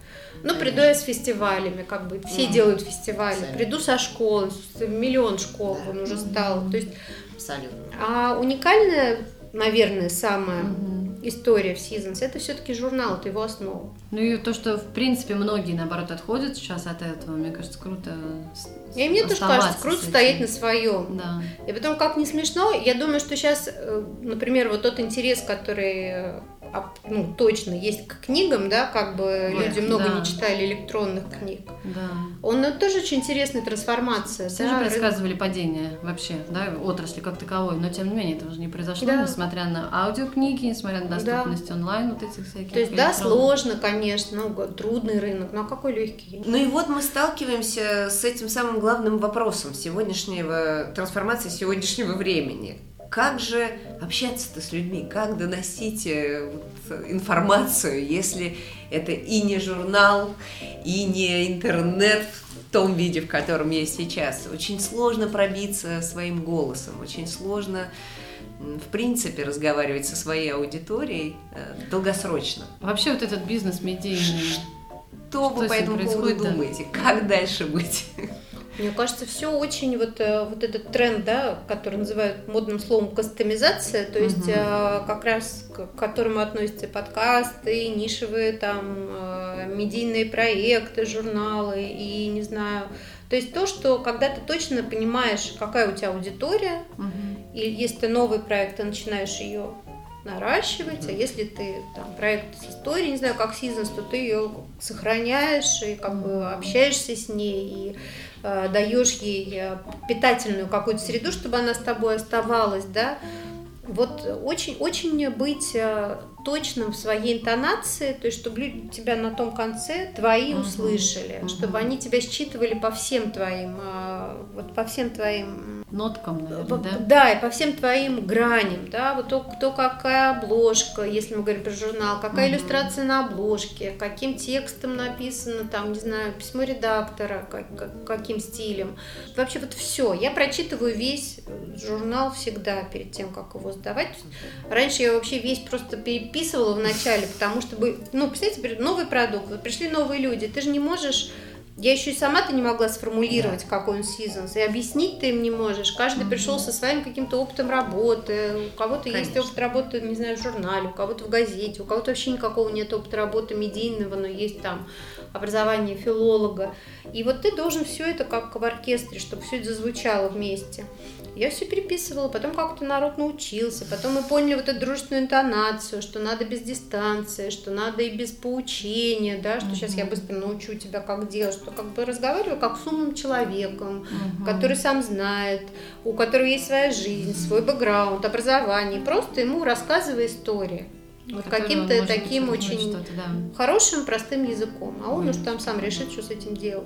ну, приду я с фестивалями, как бы все mm. делают фестивали. Абсолютно. Приду со школы, миллион школ да. он уже стал. То есть, Абсолютно. А уникальная, наверное, самая mm история в Seasons, это все-таки журнал, это его основа. Ну и то, что в принципе многие наоборот отходят сейчас от этого, мне кажется, круто. И мне тоже кажется, круто стоять на своем. Да. И потом, как не смешно, я думаю, что сейчас, э, например, вот тот интерес, который э, ну, точно есть к книгам, да, как бы Нет, люди много да. не читали электронных книг. Да. Он ну, тоже очень интересная трансформация. Все да, же предсказывали падение вообще, да, отрасли как таковой, но тем не менее это уже не произошло, да. несмотря на аудиокниги, несмотря на доступность да. онлайн вот этих всяких. То есть, да, сложно, конечно, ну, трудный рынок, но какой легкий. Ну и вот мы сталкиваемся с этим самым главным вопросом сегодняшнего, трансформации сегодняшнего времени как же общаться-то с людьми, как доносить э, вот, информацию, если это и не журнал, и не интернет в том виде, в котором есть сейчас. Очень сложно пробиться своим голосом, очень сложно в принципе разговаривать со своей аудиторией э, долгосрочно. Вообще вот этот бизнес медийный. Что, что вы по этому поводу да? думаете? Как дальше быть? Мне кажется, все очень вот, э, вот этот тренд, да, который называют модным словом кастомизация, то есть угу. как раз к которому относятся подкасты, нишевые там э, медийные проекты, журналы и не знаю. То есть то, что когда ты точно понимаешь, какая у тебя аудитория, угу. и если ты новый проект, ты начинаешь ее наращивать, а если ты там проект с историей, не знаю, как Seasons, то ты ее сохраняешь и как бы общаешься с ней и даешь ей э, питательную какую-то среду, чтобы она с тобой оставалась, да. Вот очень, очень быть э, точным в своей интонации, то есть чтобы люди тебя на том конце твои услышали, uh-huh. чтобы они тебя считывали по всем твоим, э, вот по всем твоим ноткам, наверное, да? Да, и по всем твоим граням, да, вот то, кто какая обложка, если мы говорим про журнал, какая угу. иллюстрация на обложке, каким текстом написано, там, не знаю, письмо редактора, как, как, каким стилем. Вообще вот все. Я прочитываю весь журнал всегда перед тем, как его сдавать. Раньше я вообще весь просто переписывала в начале, потому что, ну, представляете, новый продукт, вот пришли новые люди, ты же не можешь я еще и сама-то не могла сформулировать, да. какой он сезонс, и объяснить ты им не можешь. Каждый mm-hmm. пришел со своим каким-то опытом работы, у кого-то есть опыт работы, не знаю, в журнале, у кого-то в газете, у кого-то вообще никакого нет опыта работы медийного, но есть там образование филолога. И вот ты должен все это как в оркестре, чтобы все это зазвучало вместе. Я все переписывала, потом как-то народ научился, потом мы поняли вот эту дружественную интонацию, что надо без дистанции, что надо и без поучения, да, что mm-hmm. сейчас я быстро научу тебя, как делать, что как бы разговариваю как с умным человеком, mm-hmm. который сам знает, у которого есть своя жизнь, свой бэкграунд, образование, просто ему рассказывай истории. Вот каким-то таким очень да. хорошим, простым языком. А он уж там сам решит, что с этим делать.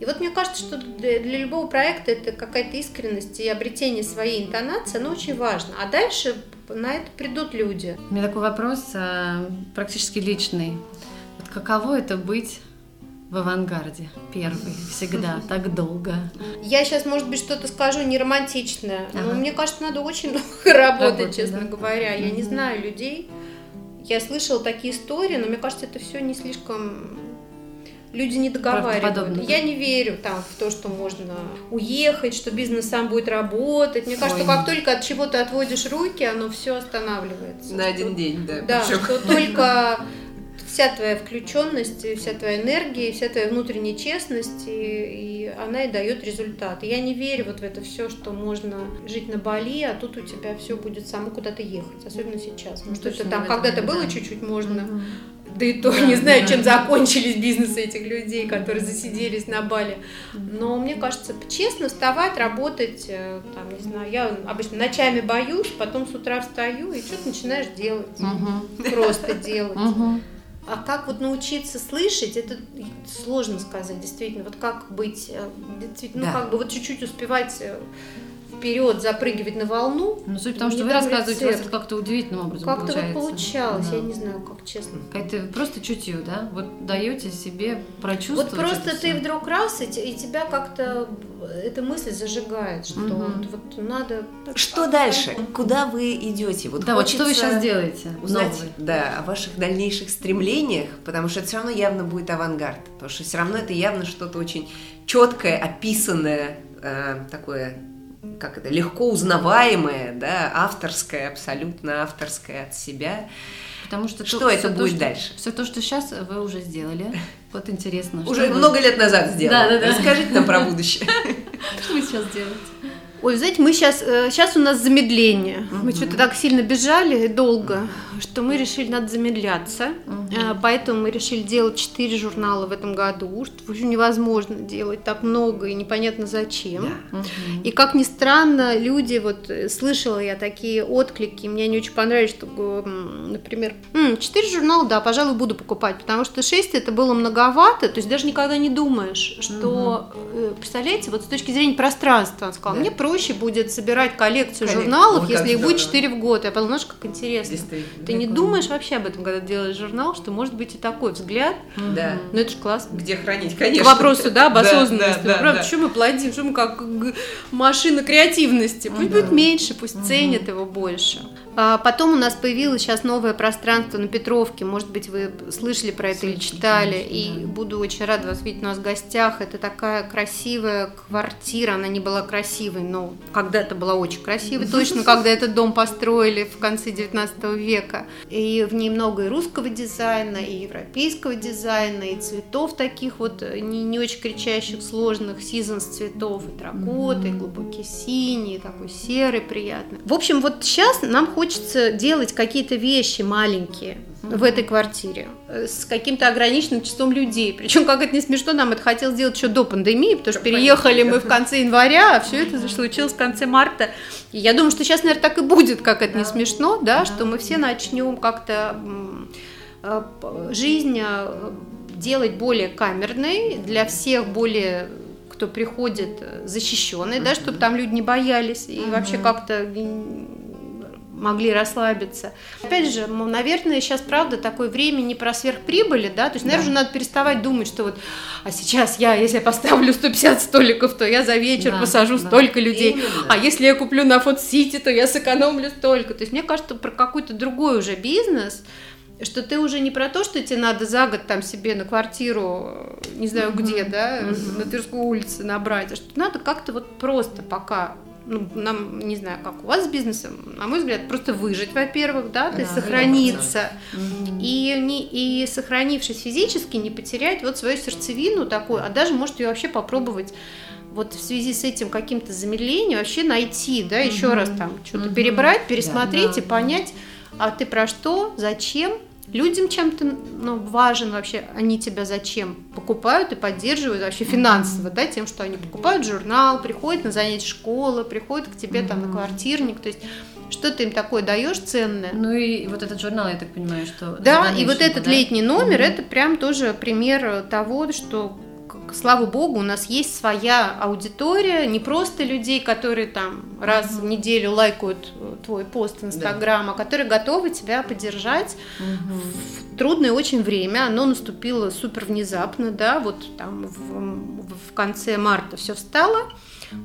И вот мне кажется, что для, любого проекта это какая-то искренность и обретение своей интонации, оно очень важно. А дальше на это придут люди. У меня такой вопрос а, практически личный. Вот каково это быть в авангарде первый всегда так долго. Я сейчас, может быть, что-то скажу не романтичное, ага. но мне кажется, надо очень много работать, Работать честно да? говоря. Я не знаю людей, я слышала такие истории, но мне кажется, это все не слишком люди не договаривают. Я не верю там в то, что можно уехать, что бизнес сам будет работать. Мне кажется, Ой. как только от чего-то отводишь руки, оно все останавливается. На один день, да. Да, причем. что только вся твоя включенность, вся твоя энергия, вся твоя внутренняя честность, и, и она и дает результат. И я не верю вот в это все, что можно жить на Бали, а тут у тебя все будет само куда-то ехать, особенно сейчас. Потому что это там когда-то было чуть-чуть можно, mm да и то да, не знаю, да. чем закончились бизнесы этих людей, которые засиделись на Бали. Но мне кажется, честно вставать, работать, э, там, не знаю, я обычно ночами боюсь, потом с утра встаю и что-то начинаешь делать. Угу. Просто делать. Угу. А как вот научиться слышать, это сложно сказать, действительно. Вот как быть, э, действительно, ну, да. ну как бы вот чуть-чуть успевать э, вперед запрыгивать на волну. Ну, суть в том, что вы рассказываете, у вас это как-то удивительным образом Как-то вот получалось, да. я не знаю, как честно. Какая-то просто чутье, да? Вот даете себе прочувствовать. Вот просто ты все. вдруг раз, и, и тебя как-то эта мысль зажигает, что угу. вот, вот надо... Что а, дальше? Куда вы идете? Вот да, вот что вы сейчас делаете? Узнать, новый. да, о ваших дальнейших стремлениях, потому что это все равно явно будет авангард, потому что все равно это явно что-то очень четкое, описанное, э, такое как это, легко узнаваемое, да, авторское, абсолютно авторское от себя. Потому что что то, это будет то, дальше? Все то, что сейчас вы уже сделали. Вот интересно. Уже много лет назад сделали. Да, да, да. Расскажите нам про будущее. Что вы сейчас делаете? Ой, знаете, мы сейчас, сейчас э, у нас замедление. Угу. Мы что-то так сильно бежали долго, что мы решили, надо замедляться. Угу. Поэтому мы решили делать 4 журнала в этом году, что уже невозможно делать так много и непонятно зачем. Да. Угу. И как ни странно, люди, вот э, слышала я такие отклики, мне не очень понравились, что, например, 4 журнала, да, пожалуй, буду покупать, потому что 6 это было многовато, то есть даже никогда не думаешь, что, угу. представляете, вот с точки зрения пространства, он сказал, да. мне проще проще будет собирать коллекцию Коллек... журналов, О, если их будет 4 в год. Я подумала, знаешь, как интересно. Ты не думаешь вообще об этом, когда делаешь журнал, что может быть и такой взгляд. Да. Ну это же классно. Где хранить, конечно. К вопросу, да, об осознанности. Да, да, Правда, да. что мы плодим, что мы как машина креативности. Пусть будет меньше, пусть ценят его больше. А потом у нас появилось сейчас новое пространство на Петровке. Может быть, вы слышали про это или читали. И буду очень рада вас видеть у нас в гостях. Это такая красивая квартира. Она не была красивой, но когда-то была очень красивой. Точно, когда этот дом построили в конце 19 века. И в ней много и русского дизайна, и европейского дизайна, и цветов таких вот не, не очень кричащих, сложных, сизонс цветов, и тракоты, и глубокий синий, и такой серый приятный. В общем, вот сейчас нам хочется хочется делать какие-то вещи маленькие в этой квартире э, с каким-то ограниченным числом людей. Причем, как это не смешно, нам это хотелось сделать еще до пандемии, потому что переехали мы в конце января, а все это случилось в конце марта. И я думаю, что сейчас, наверное, так и будет, как это не смешно, да, что мы все начнем как-то э, жизнь э, делать более камерной, для всех более кто приходит защищенный, да, чтобы там люди не боялись и вообще как-то могли расслабиться. Опять же, наверное, сейчас, правда, такое время не про сверхприбыли, да, то есть, наверное, да. надо переставать думать, что вот, а сейчас я, если я поставлю 150 столиков, то я за вечер да, посажу да. столько людей, Именно. а если я куплю на Фуд-Сити, то я сэкономлю столько. То есть, мне кажется, про какой-то другой уже бизнес, что ты уже не про то, что тебе надо за год там себе на квартиру, не знаю mm-hmm. где, да, mm-hmm. на Тверской улице набрать, а что надо как-то вот просто пока ну, нам, не знаю, как у вас с бизнесом, на мой взгляд, просто выжить, во-первых, да, то есть да, сохраниться, и, не, и сохранившись физически, не потерять вот свою сердцевину такую, а даже, может, ее вообще попробовать вот в связи с этим каким-то замедлением вообще найти, да, еще раз там что-то перебрать, пересмотреть да, да, и понять, а ты про что, зачем, людям чем-то ну, важен вообще, они тебя зачем покупают и поддерживают вообще финансово, да, тем, что они покупают журнал, приходят на занятия школы, приходят к тебе там на квартирник, то есть что ты им такое даешь ценное. Ну и вот этот журнал, я так понимаю, что... Да, и вот этот да? летний номер, mm-hmm. это прям тоже пример того, что слава богу, у нас есть своя аудитория, не просто людей, которые там раз mm-hmm. в неделю лайкают э, твой пост в Инстаграм, да. а которые готовы тебя поддержать mm-hmm. в трудное очень время. Оно наступило супер внезапно, да, вот там в, в конце марта все встало.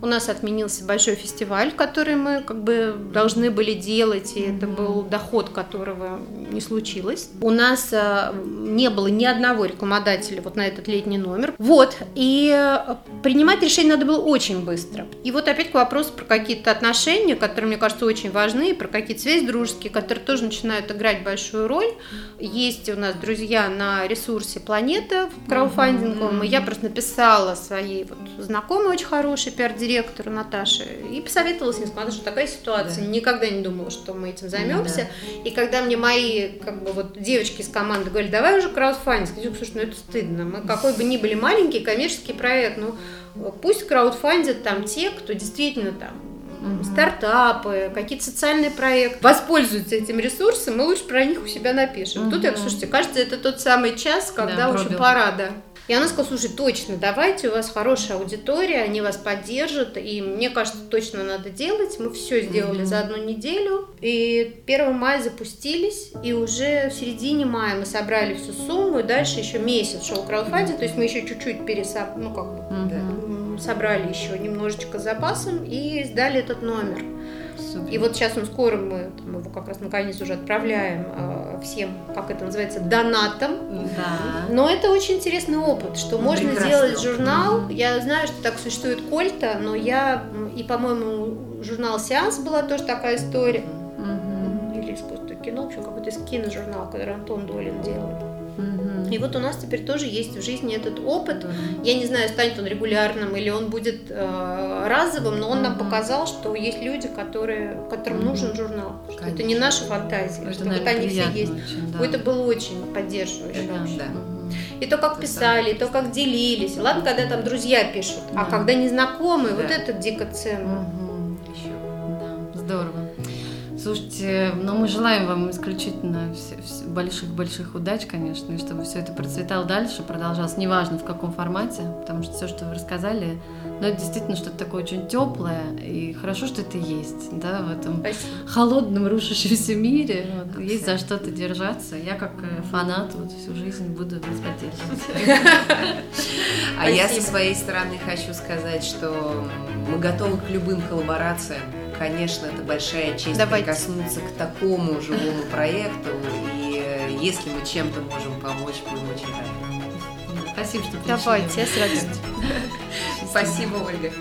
У нас отменился большой фестиваль, который мы как бы должны были делать, и это был доход, которого не случилось. У нас э, не было ни одного рекламодателя вот на этот летний номер. Вот, и э, принимать решение надо было очень быстро. И вот опять к вопросу про какие-то отношения, которые, мне кажется, очень важны, про какие-то связи дружеские, которые тоже начинают играть большую роль. Есть у нас друзья на ресурсе Планета краудфандинговом, и я просто написала своей вот знакомой очень хорошей пиар директору Наташе и посоветовала с ней, сказала, что такая ситуация, да. никогда не думала, что мы этим займемся. Да. И когда мне мои, как бы, вот девочки из команды говорили, давай уже краудфандинг, я говорю, слушай, ну это стыдно, мы какой бы ни были маленький коммерческий проект, ну пусть краудфандят там те, кто действительно там угу. стартапы, какие-то социальные проекты, воспользуются этим ресурсом, мы лучше про них у себя напишем. Угу. Тут я, слушайте, кажется, это тот самый час, когда да, уже пора, да. И она сказала, слушай, точно, давайте, у вас хорошая аудитория, они вас поддержат, и мне кажется, точно надо делать. Мы все сделали mm-hmm. за одну неделю, и 1 мая запустились, и уже в середине мая мы собрали всю сумму, и дальше еще месяц шел краудфандинг, то есть мы еще чуть-чуть пересоб... ну, как бы, mm-hmm. собрали еще немножечко запасом и сдали этот номер. Супер. И вот сейчас он скоро мы там, его как раз наконец уже отправляем э, всем, как это называется, донатом. Да. Но это очень интересный опыт, что ну, можно сделать журнал. Я знаю, что так существует Кольта, но я и, по-моему, журнал Сеанс была тоже такая история. Mm-hmm. Или искусство кино, в общем, какой-то киножурнал, который Антон Долин делал. И вот у нас теперь тоже есть в жизни этот опыт. Я не знаю, станет он регулярным или он будет э, разовым, но он нам показал, что есть люди, которые, которым нужен журнал. Что это не наша фантазия, это, что вот они все есть. Очень, да. Это было очень поддерживающе. Да, да. И то, как писали, и то, как делились. Ладно, когда там друзья пишут, а да. а когда незнакомые, да. вот это дико ценно. Угу. Еще. Да. Здорово. Слушайте, ну мы желаем вам исключительно больших-больших удач, конечно, и чтобы все это процветало дальше, продолжалось, неважно в каком формате, потому что все, что вы рассказали, но это действительно что-то такое очень теплое, и хорошо, что это есть, да, в этом Спасибо. холодном, рушащемся мире, вот, есть за что-то держаться. Я как э, фанат вот всю жизнь буду вас поддерживать. А я со своей стороны хочу сказать, что мы готовы к любым коллаборациям конечно, это большая честь Давайте. прикоснуться к такому живому проекту. И э, если мы чем-то можем помочь, будем очень рады. Спасибо, что пришли. Давайте, я с радостью. Спасибо, Ольга.